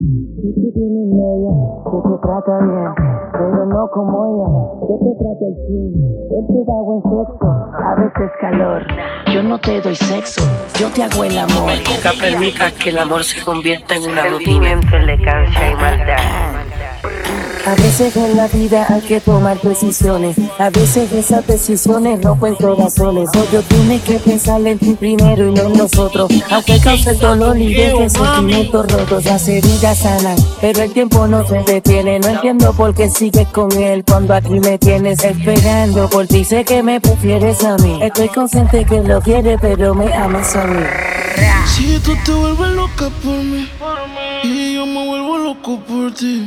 Si tú tienes novia que te trata bien, pero no como ella, que te trata el fin, él te da buen sexo, a veces calor. Yo no te doy sexo, yo te hago el amor. Nunca permitas que el amor se convierta en una rutina. Sentimiento, elegancia y maldad. A veces en la vida hay que tomar decisiones. A veces esas decisiones rompen corazones. Obvio tienes que pensar en ti primero y no en nosotros. Aunque cause el dolor y deje sentimientos rotos. Las heridas sanan, pero el tiempo no se detiene. No entiendo por qué sigues con él cuando aquí me tienes esperando. Por ti sé que me prefieres a mí. Estoy consciente que lo quieres, pero me amas a mí. Si tú te vuelves loca por mí y yo me vuelvo loco por ti,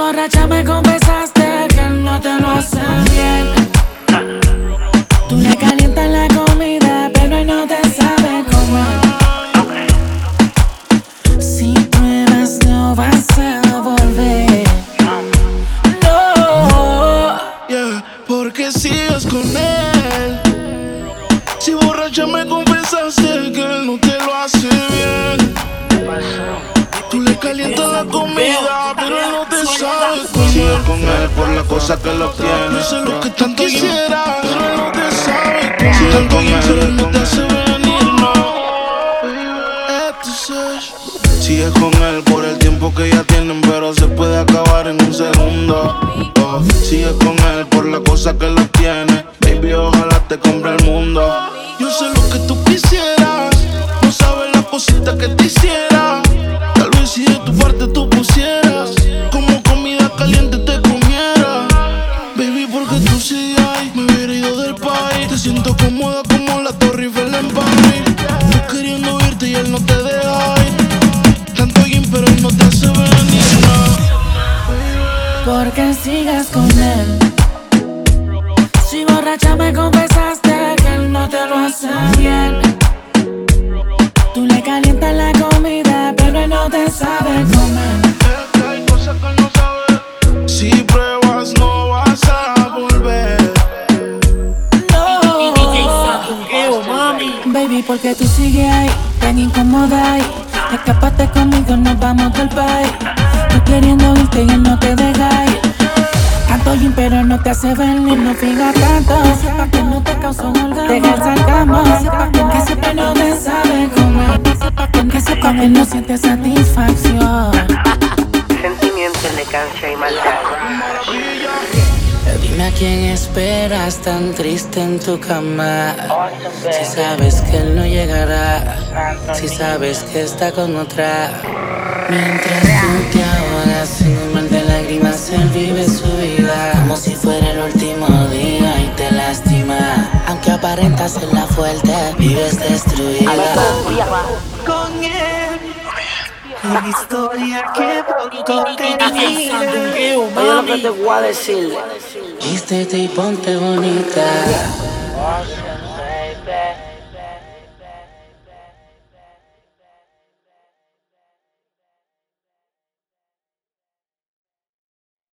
Borracha me confesaste que no te lo hace bien. Tú le calientas la comida, pero él no te sabe comer. Si pruebas, no vas a volver. No. Yeah, porque sigues con él. Si borracha me confesaste que él no te lo hace bien. Tú le calientas la comida, pero él no te sabe Sigue con él por la cosa que lo tiene. sé lo que tanto quisiera, pero no te sabe Sigue con él. No te hace venir, no. Sigue con él por el tiempo que ya tienen, pero se puede acabar en un segundo. Oh, sigue con él por la cosa que lo tiene. Baby, ojalá te compre el mundo. Yo sé lo que tú quisieras, no sabes la cosita que te hiciera. Porque sigas con él. Si borracha me confesaste que él no te lo hace bien. Porque tú sigues ahí, tan incómoda ahí. Escapaste conmigo, nos vamos del país. Tú queriendo irte y no te deja ir. Tanto gym, pero no te hace venir, no fija tanto. Pa' que no te causó un. Deja el sarcasmo. Que siempre no te sabe comer. Que sepa que no siente satisfacción. Sentimiento, elegancia y maldad. Dime a quién esperas tan triste en tu cama. Si sabes que él no llegará, si sabes que está con otra. Mientras tú te ahogas en un mar de lágrimas, él vive su vida como si fuera el último día y te lastima. Aunque aparentas ser la fuerte, vives destruida. con él. Una historia que pronto termina. Oye lo que te voy a decir. Vístete y ponte bonita.